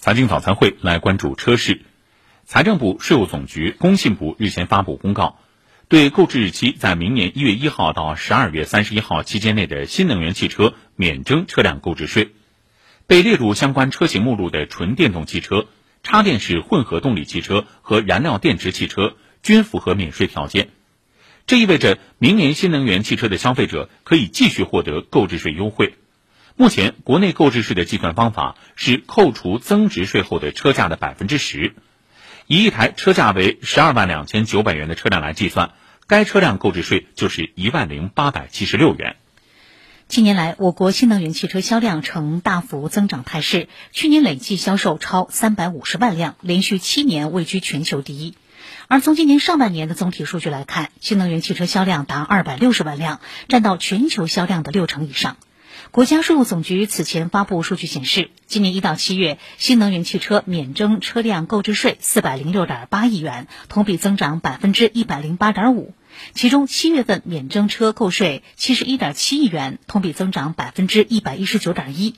财经早餐会来关注车市。财政部、税务总局、工信部日前发布公告，对购置日期在明年一月一号到十二月三十一号期间内的新能源汽车免征车辆购置税。被列入相关车型目录的纯电动汽车、插电式混合动力汽车和燃料电池汽车均符合免税条件。这意味着明年新能源汽车的消费者可以继续获得购置税优惠。目前，国内购置税的计算方法是扣除增值税后的车价的百分之十。以一台车价为十二万两千九百元的车辆来计算，该车辆购置税就是一万零八百七十六元。近年来，我国新能源汽车销量呈大幅增长态势，去年累计销售超三百五十万辆，连续七年位居全球第一。而从今年上半年的总体数据来看，新能源汽车销量达二百六十万辆，占到全球销量的六成以上。国家税务总局此前发布数据显示，今年一到七月，新能源汽车免征车辆购置税四百零六点八亿元，同比增长百分之一百零八点五。其中，七月份免征车购税七十一点七亿元，同比增长百分之一百一十九点一。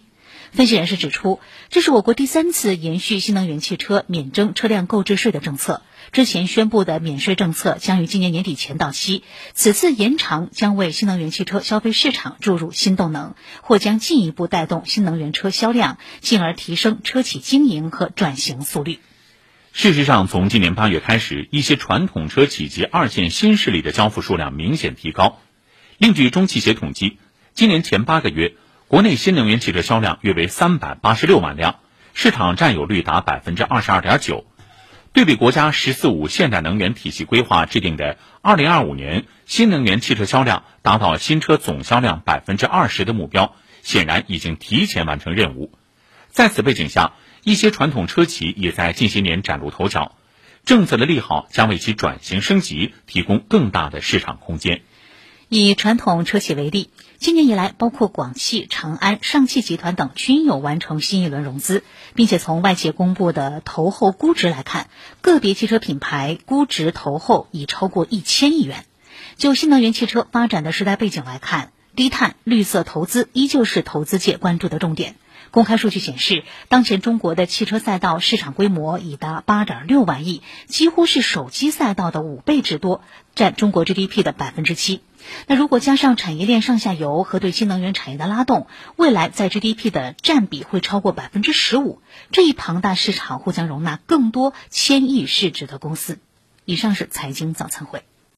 分析人士指出，这是我国第三次延续新能源汽车免征车辆购置税的政策。之前宣布的免税政策将于今年年底前到期，此次延长将为新能源汽车消费市场注入新动能，或将进一步带动新能源车销量，进而提升车企经营和转型速率。事实上，从今年八月开始，一些传统车企及二线新势力的交付数量明显提高。另据中汽协统计，今年前八个月。国内新能源汽车销量约为三百八十六万辆，市场占有率达百分之二十二点九。对比国家“十四五”现代能源体系规划制定的二零二五年新能源汽车销量达到新车总销量百分之二十的目标，显然已经提前完成任务。在此背景下，一些传统车企也在近些年崭露头角，政策的利好将为其转型升级提供更大的市场空间。以传统车企为例，今年以来，包括广汽、长安、上汽集团等均有完成新一轮融资，并且从外界公布的投后估值来看，个别汽车品牌估值投后已超过一千亿元。就新能源汽车发展的时代背景来看，低碳、绿色投资依旧是投资界关注的重点。公开数据显示，当前中国的汽车赛道市场规模已达八点六万亿，几乎是手机赛道的五倍之多，占中国 GDP 的百分之七。那如果加上产业链上下游和对新能源产业的拉动，未来在 GDP 的占比会超过百分之十五。这一庞大市场或将容纳更多千亿市值的公司。以上是财经早餐会。